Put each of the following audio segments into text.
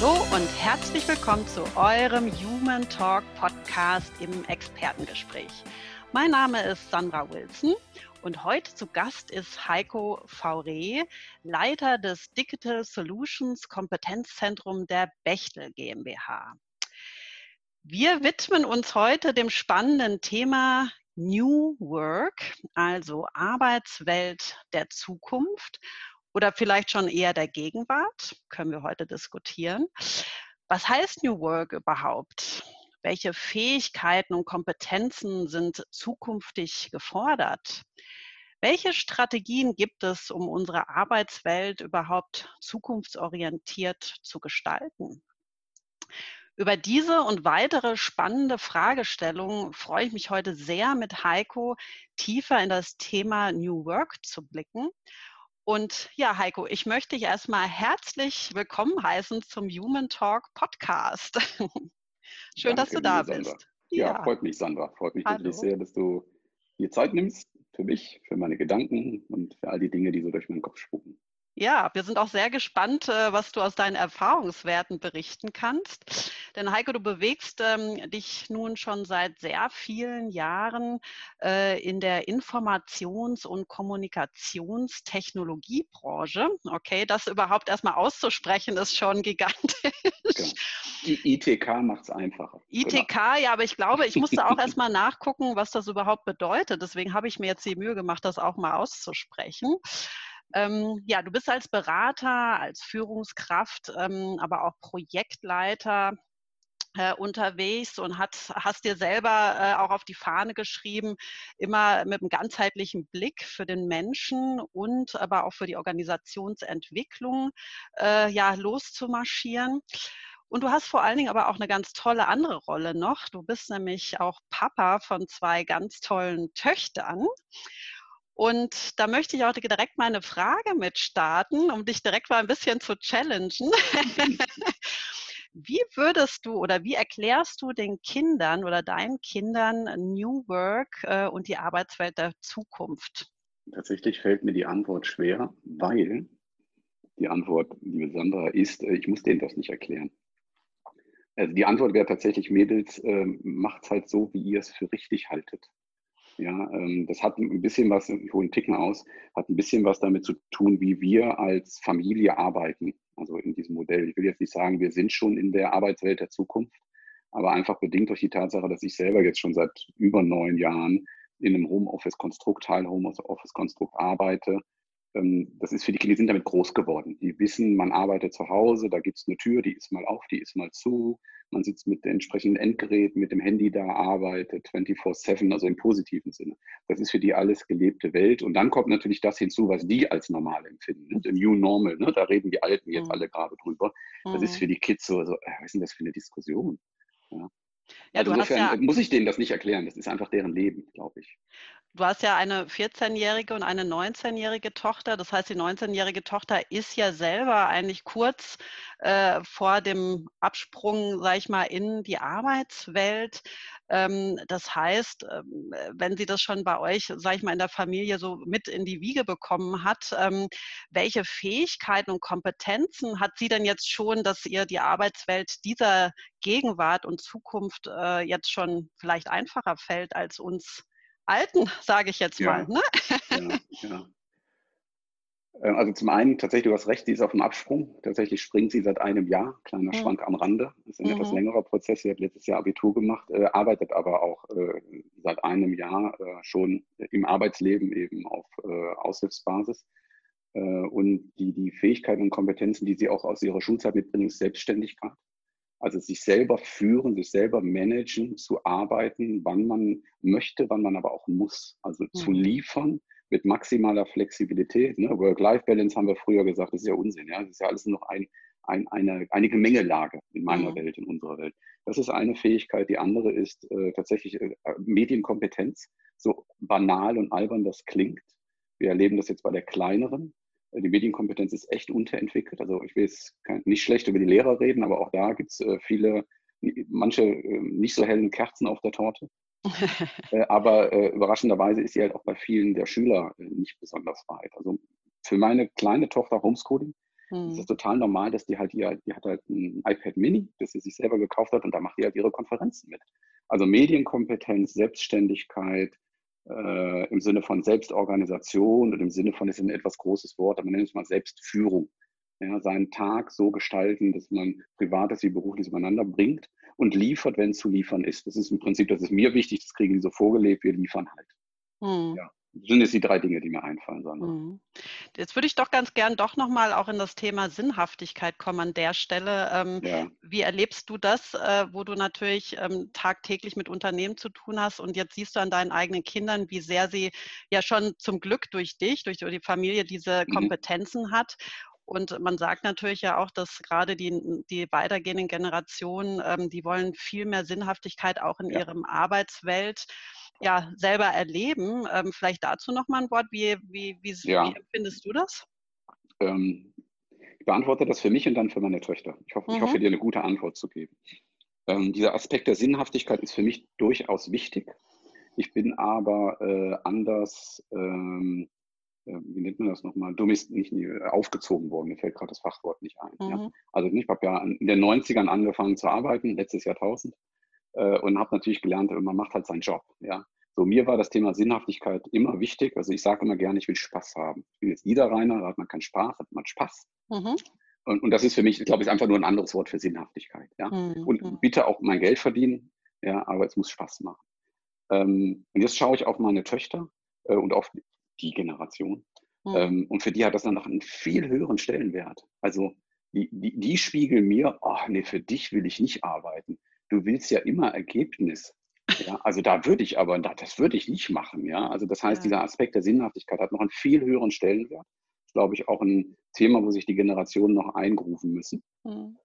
Hallo und herzlich willkommen zu eurem Human Talk Podcast im Expertengespräch. Mein Name ist Sandra Wilson und heute zu Gast ist Heiko Faure, Leiter des Digital Solutions Kompetenzzentrum der Bechtel GmbH. Wir widmen uns heute dem spannenden Thema New Work, also Arbeitswelt der Zukunft oder vielleicht schon eher der Gegenwart, können wir heute diskutieren. Was heißt New Work überhaupt? Welche Fähigkeiten und Kompetenzen sind zukünftig gefordert? Welche Strategien gibt es, um unsere Arbeitswelt überhaupt zukunftsorientiert zu gestalten? Über diese und weitere spannende Fragestellungen freue ich mich heute sehr mit Heiko tiefer in das Thema New Work zu blicken. Und ja, Heiko, ich möchte dich erstmal herzlich willkommen heißen zum Human Talk Podcast. Schön, Danke, dass du da bist. Ja, ja, freut mich, Sandra. Freut mich Hallo. wirklich sehr, dass du dir Zeit nimmst für mich, für meine Gedanken und für all die Dinge, die so durch meinen Kopf spucken. Ja, wir sind auch sehr gespannt, äh, was du aus deinen Erfahrungswerten berichten kannst. Denn Heiko, du bewegst ähm, dich nun schon seit sehr vielen Jahren äh, in der Informations- und Kommunikationstechnologiebranche. Okay, das überhaupt erstmal auszusprechen, ist schon gigantisch. Genau. Die ITK macht es einfacher. ITK, genau. ja, aber ich glaube, ich musste auch erstmal nachgucken, was das überhaupt bedeutet. Deswegen habe ich mir jetzt die Mühe gemacht, das auch mal auszusprechen. Ähm, ja, du bist als Berater, als Führungskraft, ähm, aber auch Projektleiter äh, unterwegs und hat, hast dir selber äh, auch auf die Fahne geschrieben, immer mit einem ganzheitlichen Blick für den Menschen und aber auch für die Organisationsentwicklung äh, ja, loszumarschieren. Und du hast vor allen Dingen aber auch eine ganz tolle andere Rolle noch. Du bist nämlich auch Papa von zwei ganz tollen Töchtern. Und da möchte ich auch direkt mal eine Frage mit starten, um dich direkt mal ein bisschen zu challengen. wie würdest du oder wie erklärst du den Kindern oder deinen Kindern New Work äh, und die Arbeitswelt der Zukunft? Tatsächlich fällt mir die Antwort schwer, weil die Antwort, liebe Sandra, ist, äh, ich muss denen das nicht erklären. Also die Antwort wäre tatsächlich, Mädels, äh, macht's halt so, wie ihr es für richtig haltet. Ja, ähm, das hat ein bisschen was, ich hole einen Ticken aus, hat ein bisschen was damit zu tun, wie wir als Familie arbeiten. Also in diesem Modell. Ich will jetzt nicht sagen, wir sind schon in der Arbeitswelt der Zukunft, aber einfach bedingt durch die Tatsache, dass ich selber jetzt schon seit über neun Jahren in einem Homeoffice-Konstrukt, Teil Homeoffice-Konstrukt arbeite. Ähm, das ist für die Kinder, die sind damit groß geworden. Die wissen, man arbeitet zu Hause, da gibt es eine Tür, die ist mal auf, die ist mal zu man sitzt mit den entsprechenden Endgeräten, mit dem Handy da, arbeitet 24-7, also im positiven Sinne. Das ist für die alles gelebte Welt. Und dann kommt natürlich das hinzu, was die als normal empfinden. Ne? The New Normal, ne? da reden die Alten jetzt mhm. alle gerade drüber. Das mhm. ist für die Kids so, so äh, was ist denn das für eine Diskussion? Ja. Ja, also insofern ja, muss ich denen das nicht erklären. Das ist einfach deren Leben, glaube ich. Du hast ja eine 14-jährige und eine 19-jährige Tochter. Das heißt, die 19-jährige Tochter ist ja selber eigentlich kurz äh, vor dem Absprung, sage ich mal, in die Arbeitswelt. Ähm, das heißt, ähm, wenn sie das schon bei euch, sage ich mal, in der Familie so mit in die Wiege bekommen hat, ähm, welche Fähigkeiten und Kompetenzen hat sie denn jetzt schon, dass ihr die Arbeitswelt dieser Gegenwart und Zukunft äh, jetzt schon vielleicht einfacher fällt als uns Alten, sage ich jetzt mal. Ne? Ja, ja. Ähm, also zum einen, tatsächlich, du hast recht, sie ist auf dem Absprung. Tatsächlich springt sie seit einem Jahr, kleiner mhm. Schwank am Rande. Das ist ein mhm. etwas längerer Prozess. Sie hat letztes Jahr Abitur gemacht, äh, arbeitet aber auch äh, seit einem Jahr äh, schon im Arbeitsleben eben auf äh, Aushilfsbasis. Äh, und die, die Fähigkeiten und Kompetenzen, die sie auch aus ihrer Schulzeit mitbringt, ist Selbstständigkeit. Also sich selber führen, sich selber managen, zu arbeiten, wann man möchte, wann man aber auch muss. Also mhm. zu liefern mit maximaler Flexibilität. Ne? Work-Life-Balance haben wir früher gesagt, das ist ja Unsinn. Ja? Das ist ja alles noch ein, ein, eine, eine Gemengelage in meiner mhm. Welt, in unserer Welt. Das ist eine Fähigkeit. Die andere ist äh, tatsächlich äh, Medienkompetenz. So banal und albern das klingt. Wir erleben das jetzt bei der kleineren. Äh, die Medienkompetenz ist echt unterentwickelt. Also ich will jetzt nicht schlecht über die Lehrer reden, aber auch da gibt es äh, viele, manche äh, nicht so hellen Kerzen auf der Torte. aber überraschenderweise ist sie halt auch bei vielen der Schüler nicht besonders weit. Also für meine kleine Tochter Homeschooling Mhm. Es ist total normal, dass die halt, die, die hat halt ein iPad Mini, das sie sich selber gekauft hat und da macht die halt ihre Konferenzen mit. Also Medienkompetenz, Selbstständigkeit, äh, im Sinne von Selbstorganisation und im Sinne von, das ist ein etwas großes Wort, aber man nennt es mal Selbstführung. Ja, seinen Tag so gestalten, dass man Privates wie Berufliches übereinander bringt und liefert, wenn es zu liefern ist. Das ist im Prinzip, das ist mir wichtig, das kriegen die so vorgelebt, wir liefern halt. Hm. Ja. Sind jetzt die drei Dinge, die mir einfallen. Mhm. Jetzt würde ich doch ganz gern doch nochmal auch in das Thema Sinnhaftigkeit kommen an der Stelle. Ähm, ja. Wie erlebst du das, äh, wo du natürlich ähm, tagtäglich mit Unternehmen zu tun hast und jetzt siehst du an deinen eigenen Kindern, wie sehr sie ja schon zum Glück durch dich, durch die Familie diese mhm. Kompetenzen mhm. hat und man sagt natürlich ja auch, dass gerade die, die weitergehenden Generationen, ähm, die wollen viel mehr Sinnhaftigkeit auch in ja. ihrem Arbeitswelt ja, selber erleben. Ähm, vielleicht dazu noch mal ein Wort. Wie, wie, wie, ja. wie empfindest du das? Ähm, ich beantworte das für mich und dann für meine Töchter. Ich hoffe, mhm. ich hoffe dir eine gute Antwort zu geben. Ähm, dieser Aspekt der Sinnhaftigkeit ist für mich durchaus wichtig. Ich bin aber äh, anders, ähm, äh, wie nennt man das nochmal, dumm ist nicht aufgezogen worden. Mir fällt gerade das Fachwort nicht ein. Mhm. Ja? Also ich habe ja in den 90ern angefangen zu arbeiten, letztes Jahrtausend äh, und habe natürlich gelernt, man macht halt seinen Job. Ja. So, mir war das Thema Sinnhaftigkeit immer wichtig. Also ich sage immer gerne, ich will Spaß haben. Ich bin jetzt Niederrheiner, da hat man keinen Spaß, hat man Spaß. Mhm. Und, und, das ist für mich, ich glaube ich, ist einfach nur ein anderes Wort für Sinnhaftigkeit. Ja? Mhm. Und bitte auch mein Geld verdienen, ja, aber es muss Spaß machen. Ähm, und jetzt schaue ich auf meine Töchter äh, und auf die Generation. Mhm. Ähm, und für die hat das dann noch einen viel höheren Stellenwert. Also die, die, die spiegeln mir, ach nee, für dich will ich nicht arbeiten du willst ja immer Ergebnis. Ja, also da würde ich aber, das würde ich nicht machen. Ja, also das heißt, ja. dieser Aspekt der Sinnhaftigkeit hat noch einen viel höheren Stellenwert. Das ist, glaube ich, auch ein Thema, wo sich die Generationen noch eingrufen müssen. Mhm.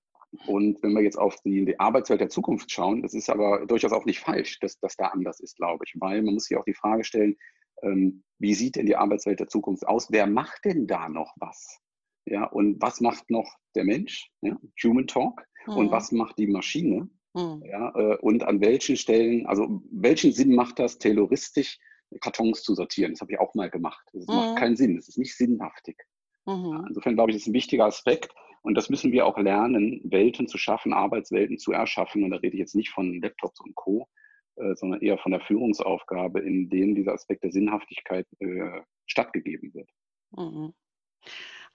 Und wenn wir jetzt auf die, die, Arbeitswelt der Zukunft schauen, das ist aber durchaus auch nicht falsch, dass das da anders ist, glaube ich. Weil man muss sich auch die Frage stellen, ähm, wie sieht denn die Arbeitswelt der Zukunft aus? Wer macht denn da noch was? Ja, und was macht noch der Mensch? Ja, Human Talk. Mhm. Und was macht die Maschine? Mhm. Ja, äh, und an welchen Stellen, also welchen Sinn macht das, terroristisch Kartons zu sortieren? Das habe ich auch mal gemacht. Das mhm. macht keinen Sinn, das ist nicht sinnhaftig. Mhm. Ja, insofern glaube ich, das ist ein wichtiger Aspekt. Und das müssen wir auch lernen, Welten zu schaffen, Arbeitswelten zu erschaffen. Und da rede ich jetzt nicht von Laptops und Co., sondern eher von der Führungsaufgabe, in denen dieser Aspekt der Sinnhaftigkeit äh, stattgegeben wird. Mhm.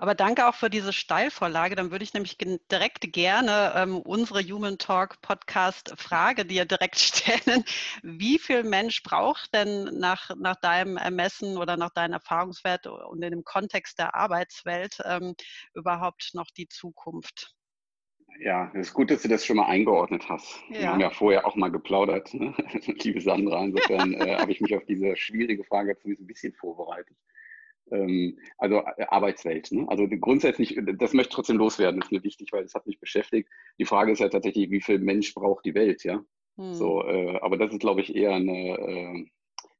Aber danke auch für diese Steilvorlage. Dann würde ich nämlich direkt gerne ähm, unsere Human Talk Podcast Frage dir direkt stellen. Wie viel Mensch braucht denn nach, nach deinem Ermessen oder nach deinem Erfahrungswert und in dem Kontext der Arbeitswelt ähm, überhaupt noch die Zukunft? Ja, es ist gut, dass du das schon mal eingeordnet hast. Ja. Wir haben ja vorher auch mal geplaudert, ne? liebe Sandra. Insofern äh, habe ich mich auf diese schwierige Frage zumindest ein bisschen vorbereitet ähm, also äh, Arbeitswelt. Ne? Also grundsätzlich, das möchte ich trotzdem loswerden, das ist mir wichtig, weil es hat mich beschäftigt. Die Frage ist ja tatsächlich, wie viel Mensch braucht die Welt, ja? Hm. So, äh, aber das ist, glaube ich, eher eine, äh,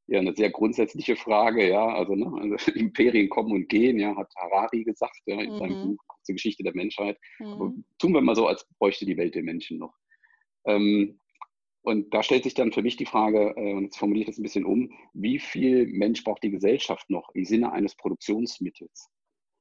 eher eine sehr grundsätzliche Frage, ja. Also, ne? also Imperien kommen und gehen, ja, hat Harari gesagt, ja, in seinem mhm. Buch zur Geschichte der Menschheit. Mhm. Tun wir mal so, als bräuchte die Welt den Menschen noch. Ähm, und da stellt sich dann für mich die Frage, äh, und jetzt formuliere ich das ein bisschen um, wie viel Mensch braucht die Gesellschaft noch im Sinne eines Produktionsmittels?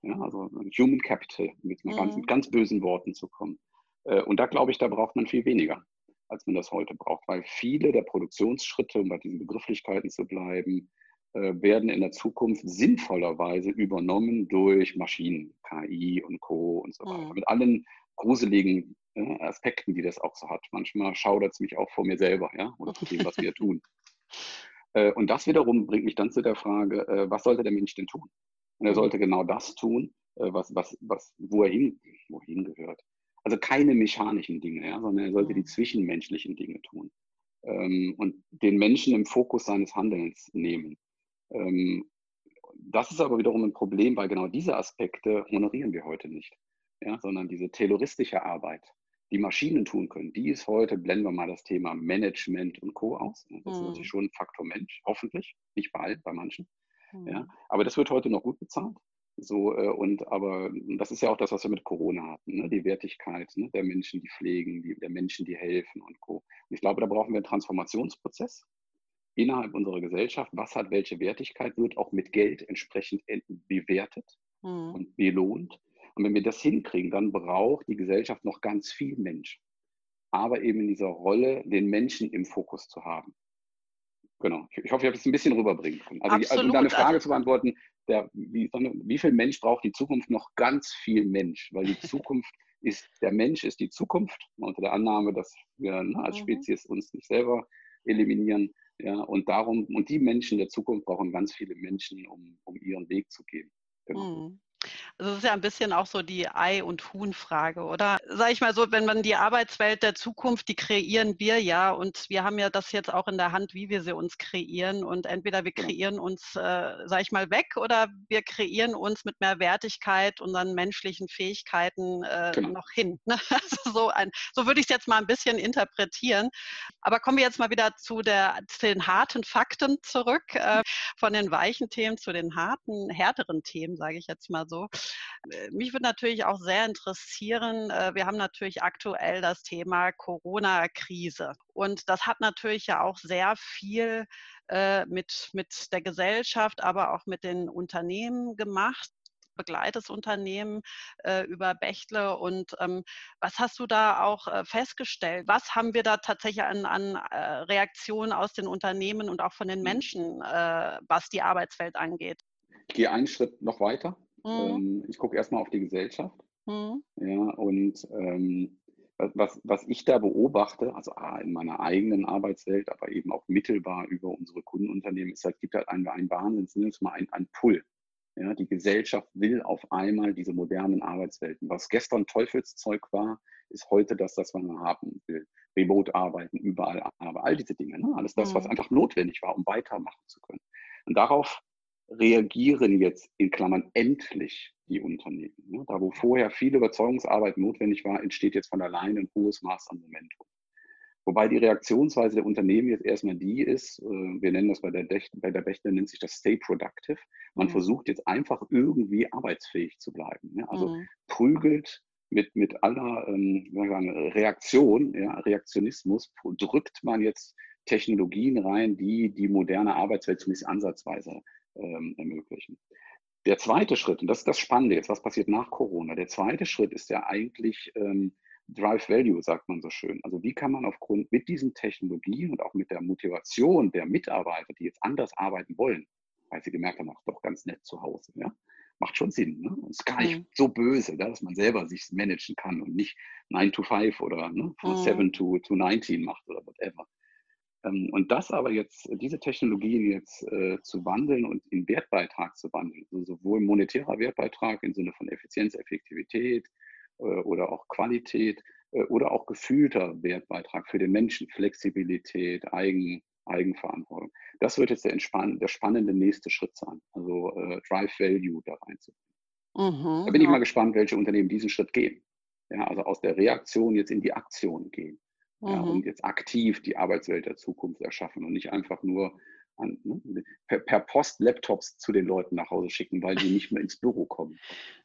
Ja, also Human Capital, mit, mhm. ganz, mit ganz bösen Worten zu kommen. Äh, und da glaube ich, da braucht man viel weniger, als man das heute braucht, weil viele der Produktionsschritte, um bei diesen Begrifflichkeiten zu bleiben, werden in der Zukunft sinnvollerweise übernommen durch Maschinen, KI und Co. und so weiter. Mhm. Mit allen gruseligen äh, Aspekten, die das auch so hat. Manchmal schaudert es mich auch vor mir selber, ja, oder vor dem, was wir tun. Äh, und das wiederum bringt mich dann zu der Frage, äh, was sollte der Mensch denn tun? Und er mhm. sollte genau das tun, äh, was, was, was, wo er hin, wohin gehört. Also keine mechanischen Dinge, ja, sondern er sollte die mhm. zwischenmenschlichen Dinge tun ähm, und den Menschen im Fokus seines Handelns nehmen. Ähm, das ist aber wiederum ein Problem, weil genau diese Aspekte honorieren wir heute nicht, ja, sondern diese tayloristische Arbeit, die Maschinen tun können, die ist heute, blenden wir mal das Thema Management und Co. aus. Das mhm. ist natürlich hm. schon ein Faktor Mensch, hoffentlich, nicht bei allen, bei manchen. Mhm. Ja, aber das wird heute noch gut bezahlt. So, äh, und aber das ist ja auch das, was wir mit Corona hatten, ne? die Wertigkeit ne? der Menschen, die pflegen, die, der Menschen, die helfen und Co. Und ich glaube, da brauchen wir einen Transformationsprozess innerhalb unserer Gesellschaft. Was hat welche Wertigkeit, wird auch mit Geld entsprechend bewertet mhm. und belohnt. Und wenn wir das hinkriegen, dann braucht die Gesellschaft noch ganz viel Mensch. Aber eben in dieser Rolle, den Menschen im Fokus zu haben. Genau. Ich hoffe, ich habe es ein bisschen rüberbringen können. Also, Absolut. um deine Frage zu beantworten, der, wie, wie viel Mensch braucht die Zukunft? Noch ganz viel Mensch, weil die Zukunft ist, der Mensch ist die Zukunft, unter der Annahme, dass wir ne, als mhm. Spezies uns nicht selber eliminieren. Ja, und darum, und die Menschen der Zukunft brauchen ganz viele Menschen, um, um ihren Weg zu gehen. Genau. Mhm. Also es ist ja ein bisschen auch so die Ei- und Huhn-Frage, oder? Sag ich mal so, wenn man die Arbeitswelt der Zukunft, die kreieren wir ja und wir haben ja das jetzt auch in der Hand, wie wir sie uns kreieren und entweder wir kreieren uns, äh, sag ich mal, weg oder wir kreieren uns mit mehr Wertigkeit unseren menschlichen Fähigkeiten äh, genau. noch hin. Ne? Also so, ein, so würde ich es jetzt mal ein bisschen interpretieren. Aber kommen wir jetzt mal wieder zu, der, zu den harten Fakten zurück, äh, von den weichen Themen zu den harten, härteren Themen, sage ich jetzt mal so. Äh, mich würde natürlich auch sehr interessieren, äh, wir haben natürlich aktuell das Thema Corona-Krise. Und das hat natürlich ja auch sehr viel äh, mit, mit der Gesellschaft, aber auch mit den Unternehmen gemacht begleitetes Unternehmen äh, über Bechtle. Und ähm, was hast du da auch äh, festgestellt? Was haben wir da tatsächlich an, an äh, Reaktionen aus den Unternehmen und auch von den mhm. Menschen, was die Arbeitswelt angeht? Ich gehe einen Schritt noch weiter. Mhm. Ähm, ich gucke erstmal auf die Gesellschaft. Mhm. Ja, und ähm, was, was ich da beobachte, also A, in meiner eigenen Arbeitswelt, aber eben auch mittelbar über unsere Kundenunternehmen, ist halt, gibt halt einen, einen Wahnsinn, wir mal ein, ein Pull. Ja, die Gesellschaft will auf einmal diese modernen Arbeitswelten. Was gestern Teufelszeug war, ist heute das, was man haben will. Remote arbeiten, überall arbeiten, all diese Dinge. Ne? Alles das, was mhm. einfach notwendig war, um weitermachen zu können. Und darauf reagieren jetzt in Klammern endlich die Unternehmen. Ne? Da, wo vorher viel Überzeugungsarbeit notwendig war, entsteht jetzt von alleine ein hohes Maß an Momentum. Wobei die Reaktionsweise der Unternehmen jetzt erstmal die ist, äh, wir nennen das bei der, Dech, bei der Bechtle, nennt sich das Stay Productive. Man mhm. versucht jetzt einfach irgendwie arbeitsfähig zu bleiben. Ne? Also mhm. prügelt mit, mit aller ähm, sagen, Reaktion, ja, Reaktionismus, drückt man jetzt Technologien rein, die die moderne Arbeitswelt zumindest ansatzweise ähm, ermöglichen. Der zweite Schritt, und das ist das Spannende jetzt, was passiert nach Corona? Der zweite Schritt ist ja eigentlich ähm, Drive Value, sagt man so schön. Also wie kann man aufgrund mit diesen Technologien und auch mit der Motivation der Mitarbeiter, die jetzt anders arbeiten wollen, weil sie gemerkt haben, ach, doch ganz nett zu Hause, ja, macht schon Sinn. Ne? Ist gar nicht mhm. so böse, ja, dass man selber sich managen kann und nicht 9 to 5 oder ne, von mhm. 7 to, to 19 macht oder whatever. Ähm, und das aber jetzt, diese Technologien jetzt äh, zu wandeln und in Wertbeitrag zu wandeln, also sowohl monetärer Wertbeitrag im Sinne von Effizienz, Effektivität äh, oder auch Qualität äh, oder auch gefühlter Wertbeitrag für den Menschen, Flexibilität, Eigen, Eigenverantwortung. Das wird jetzt der, der spannende nächste Schritt sein, also äh, Drive Value da reinzubringen. Mhm, da bin ich mal gespannt, welche Unternehmen diesen Schritt gehen. Ja, also aus der Reaktion jetzt in die Aktion gehen. Mhm. Ja, und jetzt aktiv die Arbeitswelt der Zukunft erschaffen und nicht einfach nur an, ne, per, per, Post Laptops zu den Leuten nach Hause schicken, weil die nicht mehr ins Büro kommen.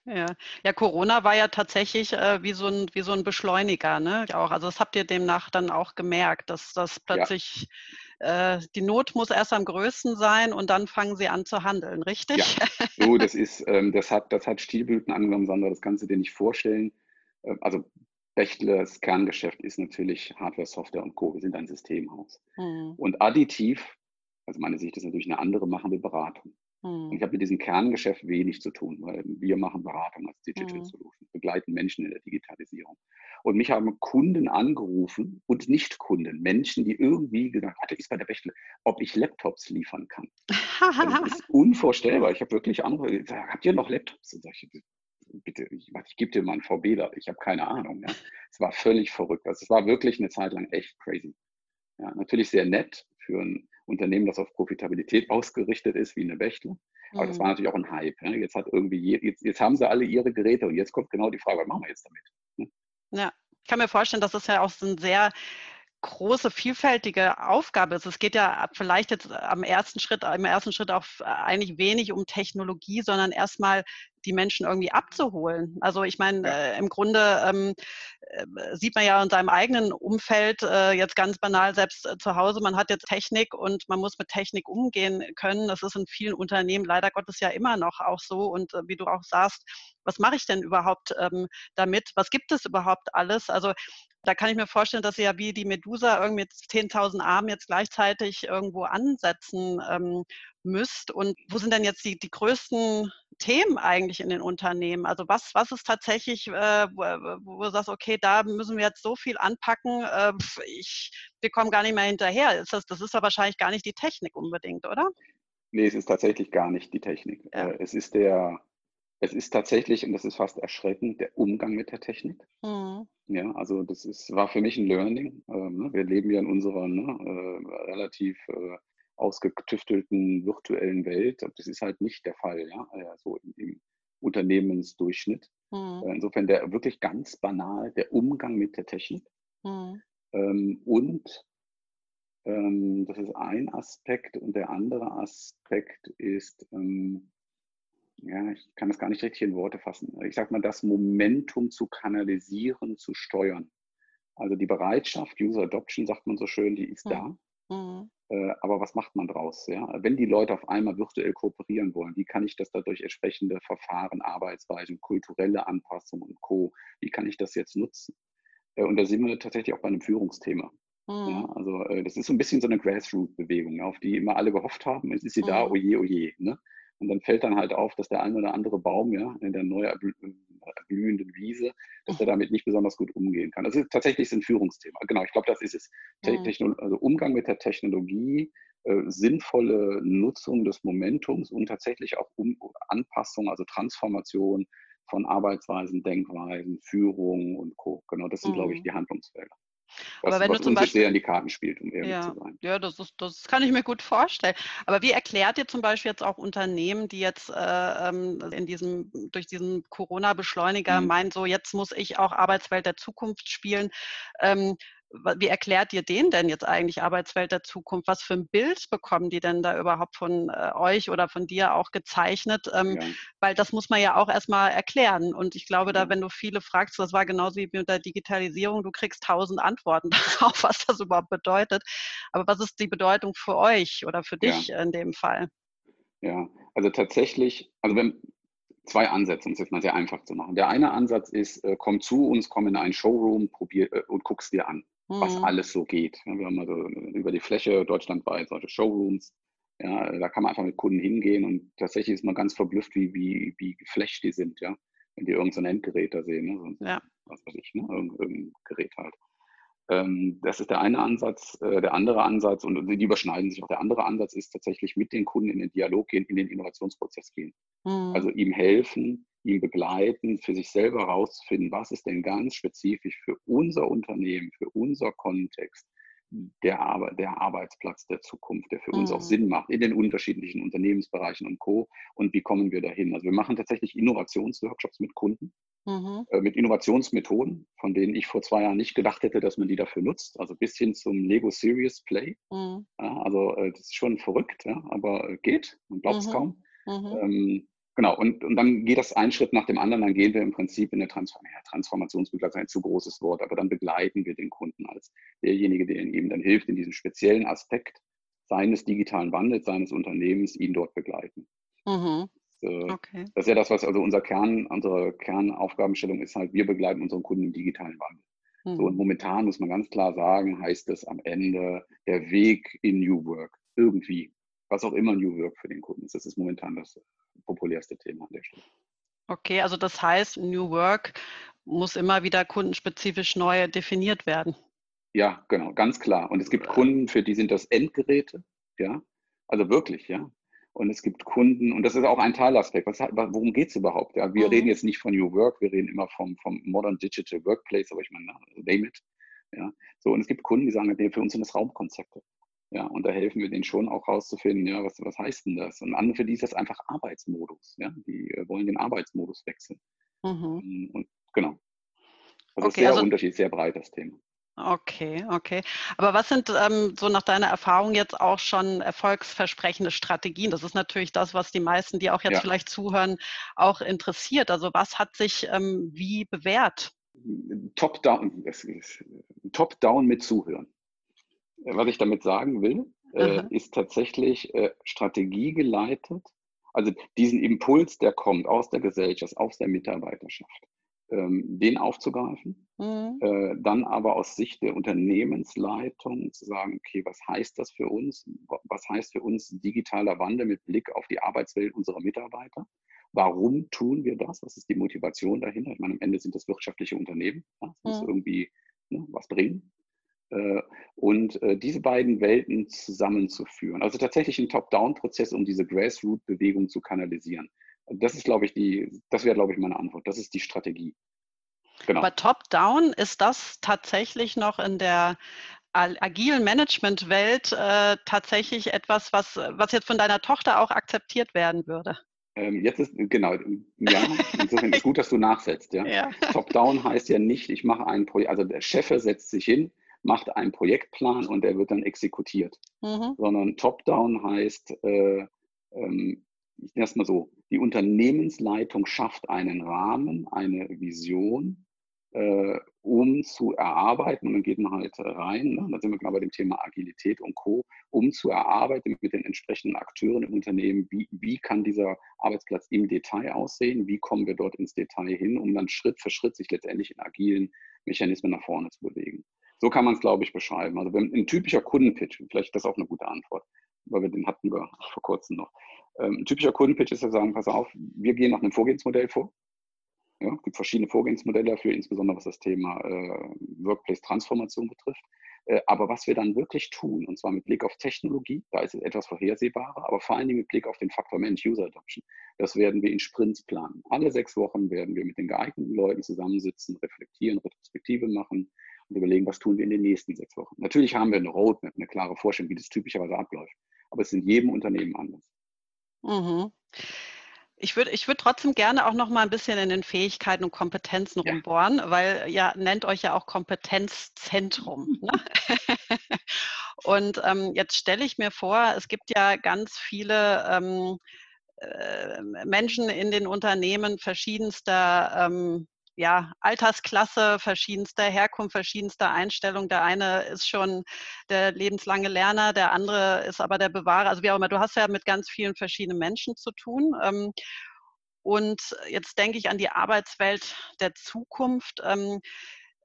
Ja, ja Corona war ja tatsächlich äh, wie, so ein, wie so ein Beschleuniger. Ne? Auch, also das habt ihr demnach dann auch gemerkt, dass das plötzlich ja. äh, die Not muss erst am größten sein und dann fangen sie an zu handeln, richtig? Ja, so, das ist, ähm, das hat, das hat Stilblüten angenommen, Sandra, das kannst du dir nicht vorstellen. Äh, also Bechtlers Kerngeschäft ist natürlich Hardware, Software und Co. Wir sind ein Systemhaus. Mhm. Und additiv, also meine Sicht ist natürlich eine andere, machen wir Beratung. Mhm. Und ich habe mit diesem Kerngeschäft wenig zu tun, weil wir machen Beratung als Digital mhm. Solution, begleiten Menschen in der Digitalisierung. Und mich haben Kunden angerufen und Nicht-Kunden, Menschen, die irgendwie gesagt haben, ist bei der Bechtle, ob ich Laptops liefern kann. das ist unvorstellbar. Ich habe wirklich andere gesagt, habt ihr noch Laptops? Und ich, bitte, ich, ich gebe dir mal einen VB da, ich habe keine Ahnung. Ja. Es war völlig verrückt. Also es war wirklich eine Zeit lang echt crazy. Ja, natürlich sehr nett für ein Unternehmen, das auf Profitabilität ausgerichtet ist, wie eine Bechtle. Aber mhm. das war natürlich auch ein Hype. Ja. Jetzt hat irgendwie, jetzt, jetzt haben sie alle ihre Geräte und jetzt kommt genau die Frage, was machen wir jetzt damit? Hm? Ja, ich kann mir vorstellen, dass es ja auch so ein sehr große, vielfältige Aufgabe ist. Es geht ja vielleicht jetzt am ersten Schritt, im ersten Schritt auch eigentlich wenig um Technologie, sondern erstmal die Menschen irgendwie abzuholen. Also ich meine, äh, im Grunde ähm, sieht man ja in seinem eigenen Umfeld äh, jetzt ganz banal, selbst äh, zu Hause, man hat jetzt Technik und man muss mit Technik umgehen können. Das ist in vielen Unternehmen leider Gottes ja immer noch auch so. Und äh, wie du auch sagst, was mache ich denn überhaupt ähm, damit? Was gibt es überhaupt alles? Also da kann ich mir vorstellen, dass ihr ja wie die Medusa irgendwie mit 10.000 Armen jetzt gleichzeitig irgendwo ansetzen ähm, müsst. Und wo sind denn jetzt die, die größten Themen eigentlich in den Unternehmen? Also was, was ist tatsächlich, äh, wo, wo, du sagst, okay, da müssen wir jetzt so viel anpacken, äh, ich, wir kommen gar nicht mehr hinterher. Ist das, das ist ja wahrscheinlich gar nicht die Technik unbedingt, oder? Nee, es ist tatsächlich gar nicht die Technik. Ja. Äh, es ist der, es ist tatsächlich, und das ist fast erschreckend, der Umgang mit der Technik. Mhm. Ja, also das ist, war für mich ein Learning. Ähm, ne? Wir leben ja in unserer ne, äh, relativ äh, ausgetüftelten virtuellen Welt. Das ist halt nicht der Fall, ja, äh, so im, Unternehmensdurchschnitt. Mhm. Insofern der wirklich ganz banal der Umgang mit der Technik. Mhm. Ähm, und ähm, das ist ein Aspekt und der andere Aspekt ist, ähm, ja, ich kann das gar nicht richtig in Worte fassen. Ich sage mal, das Momentum zu kanalisieren, zu steuern. Also die Bereitschaft, User Adoption, sagt man so schön, die ist mhm. da. Mhm. Äh, aber was macht man draus? Ja? Wenn die Leute auf einmal virtuell kooperieren wollen, wie kann ich das dadurch entsprechende Verfahren, Arbeitsweisen, kulturelle Anpassungen und Co., wie kann ich das jetzt nutzen? Äh, und da sind wir tatsächlich auch bei einem Führungsthema. Mhm. Ja, also äh, das ist so ein bisschen so eine Grassroot-Bewegung, auf die immer alle gehofft haben, es ist sie mhm. da, oje, oje. Ne? Und dann fällt dann halt auf, dass der ein oder andere Baum ja, in der neu erblühenden Wiese, dass er damit nicht besonders gut umgehen kann. Das ist tatsächlich ein Führungsthema. Genau, ich glaube, das ist es. Mhm. Also Umgang mit der Technologie, äh, sinnvolle Nutzung des Momentums und tatsächlich auch um Anpassung, also Transformation von Arbeitsweisen, Denkweisen, Führung und Co. Genau, das sind, mhm. glaube ich, mhm. die Handlungsfelder. Was, Aber wenn was du zum Beispiel, sehr in die Karten spielt, um ehrlich ja, zu sein. Ja, das, ist, das kann ich mir gut vorstellen. Aber wie erklärt ihr zum Beispiel jetzt auch Unternehmen, die jetzt äh, ähm, in diesem, durch diesen Corona-Beschleuniger mhm. meinen, so jetzt muss ich auch Arbeitswelt der Zukunft spielen, ähm, wie erklärt ihr denen denn jetzt eigentlich Arbeitswelt der Zukunft? Was für ein Bild bekommen die denn da überhaupt von äh, euch oder von dir auch gezeichnet? Ähm, ja. Weil das muss man ja auch erstmal erklären. Und ich glaube, da, wenn du viele fragst, das war genauso wie mit der Digitalisierung, du kriegst tausend Antworten darauf, was das überhaupt bedeutet. Aber was ist die Bedeutung für euch oder für dich ja. in dem Fall? Ja, also tatsächlich, also wenn, zwei Ansätze, um es jetzt mal sehr einfach zu machen. Der eine Ansatz ist, äh, komm zu uns, komm in einen Showroom probier, äh, und guck's dir an was mhm. alles so geht. Wir haben also über die Fläche deutschlandweit solche Showrooms. Ja, da kann man einfach mit Kunden hingehen und tatsächlich ist man ganz verblüfft, wie, wie, wie geflasht die sind, ja, wenn die irgendein so Endgerät da sehen, ne? so, ja. was weiß ich, ne? irgendein Gerät halt. Ähm, das ist der eine Ansatz. Äh, der andere Ansatz, und die überschneiden sich auch, der andere Ansatz ist tatsächlich mit den Kunden in den Dialog gehen, in den Innovationsprozess gehen. Mhm. Also ihm helfen, ihn begleiten, für sich selber herauszufinden, was ist denn ganz spezifisch für unser Unternehmen, für unser Kontext der, Ar der Arbeitsplatz der Zukunft, der für mhm. uns auch mhm. Sinn macht in den unterschiedlichen Unternehmensbereichen und Co. Und wie kommen wir dahin? Also wir machen tatsächlich Innovationsworkshops mit Kunden, mhm. äh, mit Innovationsmethoden, von denen ich vor zwei Jahren nicht gedacht hätte, dass man die dafür nutzt. Also bis hin zum Lego Serious Play. Mhm. Ja, also äh, das ist schon verrückt, ja, aber äh, geht, man glaubt es mhm. kaum. Mhm. Ähm, Genau, und, und dann geht das ein Schritt nach dem anderen, dann gehen wir im Prinzip in der Transform ja, Transformationsbegleitung, ein zu großes Wort, aber dann begleiten wir den Kunden als derjenige, der ihm dann hilft, in diesem speziellen Aspekt seines digitalen Wandels, seines Unternehmens, ihn dort begleiten. Mhm. Das, okay. das ist ja das, was also unser Kern, unsere Kernaufgabenstellung ist halt, wir begleiten unseren Kunden im digitalen Wandel. Mhm. So, und momentan muss man ganz klar sagen, heißt es am Ende der Weg in New Work. Irgendwie. Was auch immer New Work für den Kunden ist. Das ist momentan das populärste Thema an der Stelle. Okay, also das heißt, New Work muss immer wieder kundenspezifisch neu definiert werden. Ja, genau, ganz klar. Und es gibt Kunden, für die sind das Endgeräte, ja, also wirklich, ja. Und es gibt Kunden, und das ist auch ein Teilaspekt. Was, worum geht es überhaupt? Ja, wir mhm. reden jetzt nicht von New Work, wir reden immer vom, vom Modern Digital Workplace, aber ich meine, name it. Ja, so, und es gibt Kunden, die sagen, nee, für uns sind das Raumkonzepte. Ja, und da helfen wir denen schon auch rauszufinden, ja, was, was heißt denn das? Und andere für die ist das einfach Arbeitsmodus. Ja, die äh, wollen den Arbeitsmodus wechseln. Mhm. Ähm, und genau. Also okay, sehr also, unterschiedlich, sehr breit das Thema. Okay, okay. Aber was sind ähm, so nach deiner Erfahrung jetzt auch schon erfolgsversprechende Strategien? Das ist natürlich das, was die meisten, die auch jetzt ja. vielleicht zuhören, auch interessiert. Also was hat sich ähm, wie bewährt Top-down, Top-down mit Zuhören. Was ich damit sagen will, äh, ist tatsächlich äh, Strategie geleitet, also diesen Impuls, der kommt aus der Gesellschaft, aus der Mitarbeiterschaft, ähm, den aufzugreifen, mhm. äh, dann aber aus Sicht der Unternehmensleitung zu sagen, okay, was heißt das für uns? Was heißt für uns digitaler Wandel mit Blick auf die Arbeitswelt unserer Mitarbeiter? Warum tun wir das? Was ist die Motivation dahinter? Ich meine, am Ende sind das wirtschaftliche Unternehmen. Ja? Das muss mhm. irgendwie ne, was bringen. Äh, und äh, diese beiden Welten zusammenzuführen. Also tatsächlich ein Top-Down-Prozess, um diese Grassroot-Bewegung zu kanalisieren. Das ist, glaube ich, die, das wäre, glaube ich, meine Antwort. Das ist die Strategie. Genau. Aber Top-Down, ist das tatsächlich noch in der agilen Management-Welt äh, tatsächlich etwas, was, was jetzt von deiner Tochter auch akzeptiert werden würde? Ähm, jetzt ist, genau, ja, insofern ist gut, dass du nachsetzt. Ja? ja. Top-Down heißt ja nicht, ich mache ein Projekt, also der Chef setzt sich hin, macht einen Projektplan und der wird dann exekutiert. Mhm. Sondern Top-Down heißt, äh, ähm, ich nenne es mal so, die Unternehmensleitung schafft einen Rahmen, eine Vision, äh, um zu erarbeiten, und dann geht man halt rein, ne, da sind wir genau bei dem Thema Agilität und Co., um zu erarbeiten mit den entsprechenden Akteuren im Unternehmen, wie, wie kann dieser Arbeitsplatz im Detail aussehen, wie kommen wir dort ins Detail hin, um dann Schritt für Schritt sich letztendlich in agilen Mechanismen nach vorne zu bewegen. So kann man es, glaube ich, beschreiben. Also ein typischer Kundenpitch, vielleicht ist das auch eine gute Antwort, weil wir den hatten wir vor kurzem noch. Ähm, ein typischer Kundenpitch ist ja sagen, pass auf, wir gehen nach einem Vorgehensmodell vor. Ja, es gibt verschiedene Vorgehensmodelle dafür, insbesondere was das Thema äh, Workplace-Transformation betrifft. Äh, aber was wir dann wirklich tun, und zwar mit Blick auf Technologie, da ist es etwas vorhersehbarer, aber vor allen Dingen mit Blick auf den Faktor Mensch, User Adoption, das werden wir in Sprints planen. Alle sechs Wochen werden wir mit den geeigneten Leuten zusammensitzen, reflektieren, Retrospektive machen, und überlegen, was tun wir in den nächsten sechs Wochen. Natürlich haben wir eine Roadmap, eine klare Vorstellung, wie das typischerweise abläuft, aber es ist in jedem Unternehmen anders. Mhm. Ich würde ich würd trotzdem gerne auch noch mal ein bisschen in den Fähigkeiten und Kompetenzen ja. rumbohren, weil ja nennt euch ja auch Kompetenzzentrum. Ne? und ähm, jetzt stelle ich mir vor, es gibt ja ganz viele ähm, äh, Menschen in den Unternehmen verschiedenster ähm, ja, Altersklasse, verschiedenster Herkunft, verschiedenster Einstellung. Der eine ist schon der lebenslange Lerner, der andere ist aber der Bewahrer. Also wie auch immer, du hast ja mit ganz vielen verschiedenen Menschen zu tun. Ähm, und jetzt denke ich an die Arbeitswelt der Zukunft. Ähm,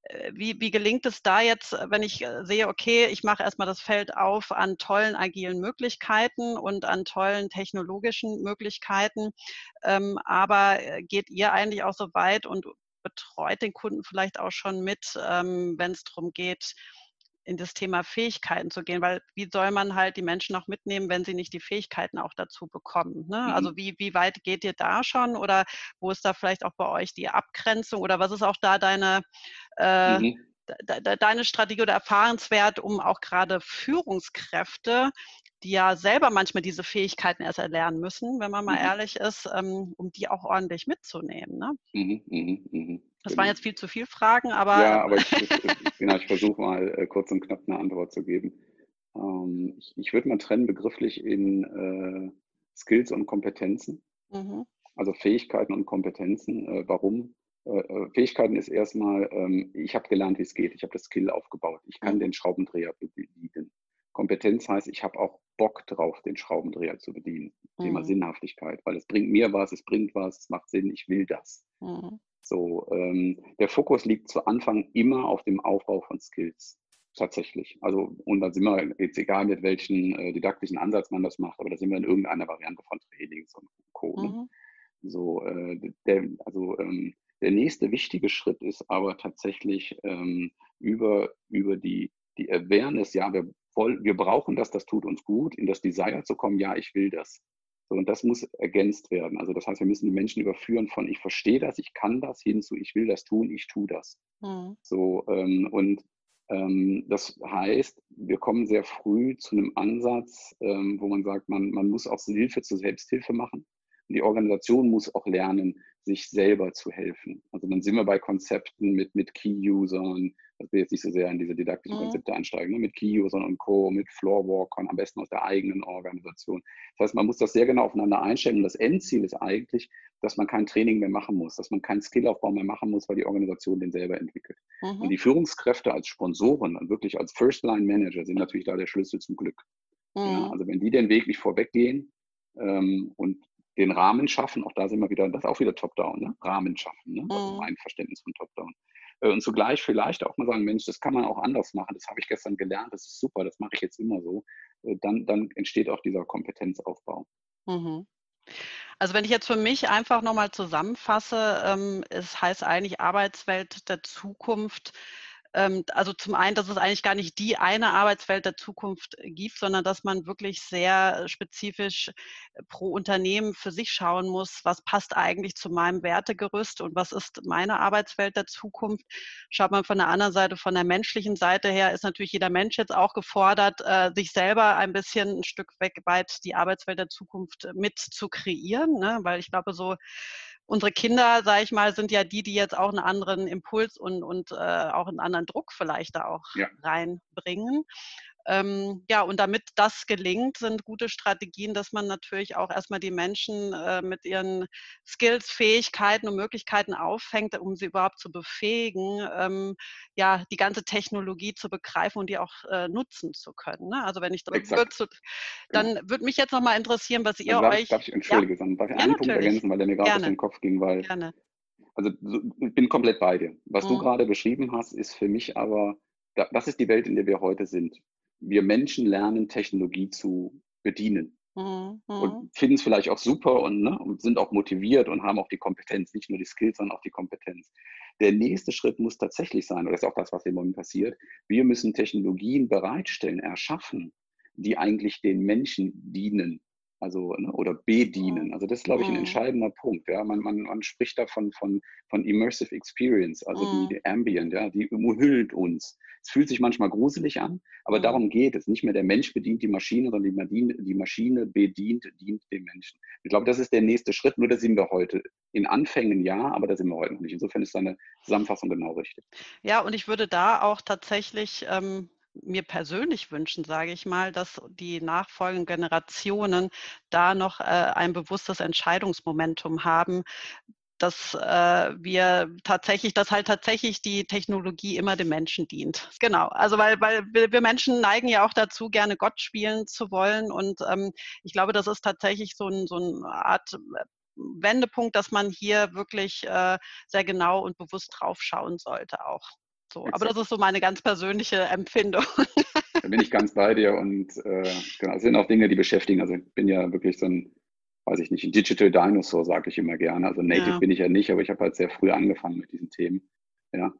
äh, wie, wie, gelingt es da jetzt, wenn ich äh, sehe, okay, ich mache erstmal das Feld auf an tollen agilen Möglichkeiten und an tollen technologischen Möglichkeiten, ähm, aber äh, geht ihr eigentlich auch so weit und betreut den Kunden vielleicht auch schon mit, ähm, wenn es darum geht, in das Thema Fähigkeiten zu gehen, weil wie soll man halt die Menschen auch mitnehmen, wenn sie nicht die Fähigkeiten auch dazu bekommen? Ne? Mhm. Also wie, wie weit geht ihr da schon oder wo ist da vielleicht auch bei euch die Abgrenzung oder was ist auch da deine, äh, mhm. de, deine Strategie oder Erfahrenswert, um auch gerade Führungskräfte die ja selber manchmal diese Fähigkeiten erst erlernen müssen, wenn man mal mhm. ehrlich ist, ähm, um die auch ordentlich mitzunehmen. Ne? Mhm, mh, mh. Das genau. waren jetzt viel zu viele Fragen, aber. Ja, aber ich, ich, genau, ich versuche mal äh, kurz und knapp eine Antwort zu geben. Ähm, ich, ich würde mal trennen begrifflich in äh, Skills und Kompetenzen. Mhm. Also Fähigkeiten und Kompetenzen. Äh, warum? Äh, äh, Fähigkeiten ist erstmal, ähm, ich habe gelernt, wie es geht. Ich habe das Skill aufgebaut. Ich kann mhm. den Schraubendreher bedienen. Kompetenz heißt, ich habe auch Bock drauf, den Schraubendreher zu bedienen. Mhm. Thema Sinnhaftigkeit, weil es bringt mir was, es bringt was, es macht Sinn, ich will das. Mhm. So, ähm, der Fokus liegt zu Anfang immer auf dem Aufbau von Skills. Tatsächlich. Also, und da sind wir jetzt egal, mit welchem äh, didaktischen Ansatz man das macht, aber da sind wir in irgendeiner Variante von Trainings und Co. Ne? Mhm. So, äh, der, also ähm, der nächste wichtige Schritt ist aber tatsächlich ähm, über, über die, die Awareness, ja, wir wir brauchen das, das tut uns gut, in das Desire zu kommen, ja, ich will das. So, und das muss ergänzt werden. Also das heißt, wir müssen die Menschen überführen von ich verstehe das, ich kann das, hin zu ich will das tun, ich tue das. Mhm. So, ähm, und ähm, das heißt, wir kommen sehr früh zu einem Ansatz, ähm, wo man sagt, man, man muss auch Hilfe zur Selbsthilfe machen. Und die Organisation muss auch lernen, sich selber zu helfen. Also dann sind wir bei Konzepten mit, mit Key-Usern, dass wir jetzt nicht so sehr in diese didaktischen mhm. Konzepte einsteigen, ne? mit Key-Usern und Co., mit Floorwalkern, am besten aus der eigenen Organisation. Das heißt, man muss das sehr genau aufeinander einstellen und das Endziel ist eigentlich, dass man kein Training mehr machen muss, dass man keinen Skillaufbau mehr machen muss, weil die Organisation den selber entwickelt. Mhm. Und die Führungskräfte als Sponsoren und wirklich als First-Line-Manager sind natürlich da der Schlüssel zum Glück. Mhm. Ja, also wenn die den Weg nicht vorweggehen ähm, und den Rahmen schaffen, auch da sind wir wieder, das ist auch wieder Top-Down, ne? Rahmen schaffen, ne? Also mhm. mein Verständnis von Top-Down. Äh, und zugleich vielleicht auch mal sagen, Mensch, das kann man auch anders machen, das habe ich gestern gelernt, das ist super, das mache ich jetzt immer so. Äh, dann, dann entsteht auch dieser Kompetenzaufbau. Mhm. Also wenn ich jetzt für mich einfach nochmal zusammenfasse, ähm, es heißt eigentlich Arbeitswelt der Zukunft, also zum einen, dass es eigentlich gar nicht die eine Arbeitswelt der Zukunft gibt, sondern dass man wirklich sehr spezifisch äh, pro Unternehmen für sich schauen muss, was passt eigentlich zu meinem Wertegerüst und was ist meine Arbeitswelt der Zukunft. Schaut man von der anderen Seite, von der menschlichen Seite her, ist natürlich jeder Mensch jetzt auch gefordert, äh, sich selber ein bisschen ein Stück weit die Arbeitswelt der Zukunft mit zu kreieren, ne? weil ich glaube, so unsere Kinder, sage ich mal, sind ja die, die jetzt auch einen anderen Impuls und, und äh, auch einen anderen Druck vielleicht da auch ja. reinbringen. Ähm, ja, und damit das gelingt, sind gute Strategien, dass man natürlich auch erstmal die Menschen äh, mit ihren Skills, Fähigkeiten und Möglichkeiten auffängt, um sie überhaupt zu befähigen, ähm, ja, die ganze Technologie zu begreifen und die auch äh, nutzen zu können. Ne? Also wenn ich würde, dann genau. würde mich jetzt nochmal interessieren, was ihr darf, euch. Darf ich, entschuldige, ja? darf ich einen ja, Punkt ergänzen, weil der mir gerade auf den Kopf ging, weil. Gerne. Also ich bin komplett bei dir. Was mhm. du gerade beschrieben hast, ist für mich aber, das ist die Welt, in der wir heute sind wir Menschen lernen, Technologie zu bedienen. Mhm. Und finden es vielleicht auch super und, ne, und sind auch motiviert und haben auch die Kompetenz, nicht nur die Skills, sondern auch die Kompetenz. Der nächste Schritt muss tatsächlich sein, und das ist auch das, was im Moment passiert, wir müssen Technologien bereitstellen, erschaffen, die eigentlich den Menschen dienen also ne, oder bedienen. Also das ist, glaube ich, ein mhm. entscheidender Punkt. Ja, man, man, man spricht davon von, von immersive experience, also die, mhm. die Ambient, ja, die umhüllt uns. Es fühlt sich manchmal gruselig an, aber darum geht es. Nicht mehr der Mensch bedient die Maschine, sondern die, die Maschine bedient, dient dem Menschen. Ich glaube, das ist der nächste Schritt. Nur da sind wir heute in Anfängen ja, aber da sind wir heute noch nicht. Insofern ist deine Zusammenfassung genau richtig. Ja, und ich würde da auch tatsächlich ähm, mir persönlich wünschen, sage ich mal, dass die nachfolgenden Generationen da noch äh, ein bewusstes Entscheidungsmomentum haben, dass äh, wir tatsächlich, dass halt tatsächlich die Technologie immer dem Menschen dient. Genau. Also weil, weil wir Menschen neigen ja auch dazu, gerne Gott spielen zu wollen. Und ähm, ich glaube, das ist tatsächlich so, ein, so eine Art äh, Wendepunkt, dass man hier wirklich äh, sehr genau und bewusst drauf schauen sollte auch. So, aber das ist so meine ganz persönliche Empfindung. Da bin ich ganz bei dir und äh, genau, es sind auch Dinge, die beschäftigen. Also ich bin ja wirklich so ein, weiß ich nicht, ein Digital Dinosaur, sage ich immer gerne. Also Native ja. bin ich ja nicht, aber ich habe halt sehr früh angefangen mit diesen Themen. Ja.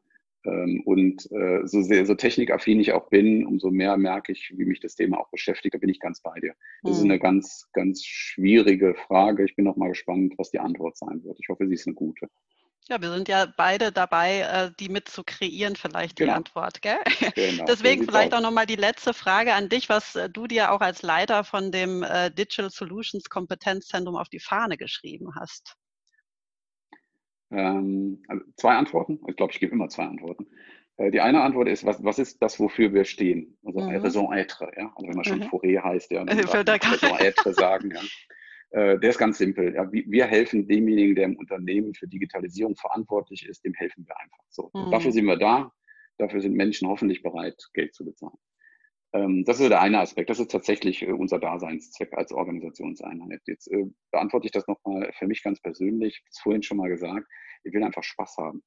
Ähm, und äh, so sehr, so technikaffin ich auch bin, umso mehr merke ich, wie mich das Thema auch beschäftigt, da bin ich ganz bei dir. Das mhm. ist eine ganz, ganz schwierige Frage. Ich bin noch mal gespannt, was die Antwort sein wird. Ich hoffe, sie ist eine gute. Ja, wir sind ja beide dabei, äh, die mit zu kreieren, vielleicht genau. die Antwort. Gell? Genau. Deswegen vielleicht auch nochmal die letzte Frage an dich, was äh, du dir auch als Leiter von dem äh, Digital Solutions Kompetenzzentrum auf die Fahne geschrieben hast. Ähm, also zwei Antworten. Ich glaube, ich gebe immer zwei Antworten. Die eine Antwort ist, was, was ist das, wofür wir stehen? Also mhm. Raison être, ja. Also wenn man schon mhm. Fourier heißt, ja, dann Raison être sagen, ja. Äh, der ist ganz simpel. Ja, wir helfen demjenigen, der im Unternehmen für Digitalisierung verantwortlich ist, dem helfen wir einfach. So. Mhm. Dafür sind wir da. Dafür sind Menschen hoffentlich bereit, Geld zu bezahlen. Ähm, das ist der eine Aspekt. Das ist tatsächlich äh, unser Daseinszweck als Organisationseinheit. Jetzt äh, beantworte ich das nochmal für mich ganz persönlich. Ich habe es vorhin schon mal gesagt. Ich will einfach Spaß haben.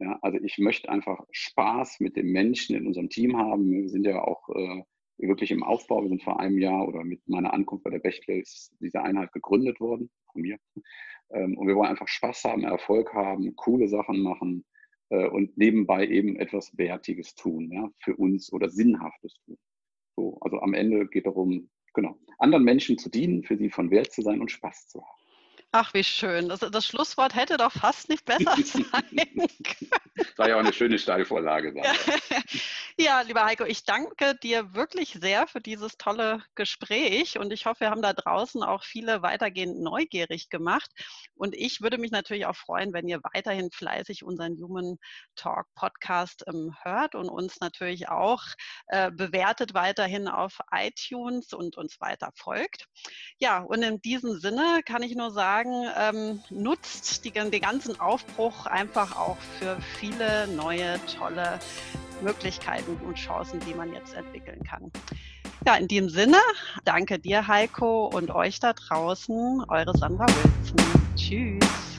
Ja, also ich möchte einfach Spaß mit dem Menschen in unserem Team haben. Wir sind ja auch äh, wirklich im Aufbau. Wir sind vor einem Jahr oder mit meiner Ankunft bei der Bechtle ist diese Einheit gegründet worden von mir. Ähm, und wir wollen einfach Spaß haben, Erfolg haben, coole Sachen machen äh, und nebenbei eben etwas Wertiges tun, ja, für uns oder Sinnhaftes tun. So, also am Ende geht darum, genau, anderen Menschen zu dienen, für sie von Wert zu sein und Spaß zu haben. Ach, wie schön. Das, das, Schlusswort hätte doch fast nicht besser sein können. Das war ja auch eine schöne Steilvorlage. Ja. Ja, lieber Heiko, ich danke dir wirklich sehr für dieses tolle Gespräch und ich hoffe, wir haben da draußen auch viele weitergehend neugierig gemacht. Und ich würde mich natürlich auch freuen, wenn ihr weiterhin fleißig unseren Human Talk Podcast ähm, hört und uns natürlich auch äh, bewertet weiterhin auf iTunes und uns weiter folgt. Ja, und in diesem Sinne kann ich nur sagen, ähm, nutzt die, den ganzen Aufbruch einfach auch für viele neue, tolle Möglichkeiten und Chancen, die man jetzt entwickeln kann. Ja, in diesem Sinne, danke dir, Heiko, und euch da draußen, eure Sandra Wilson. Tschüss.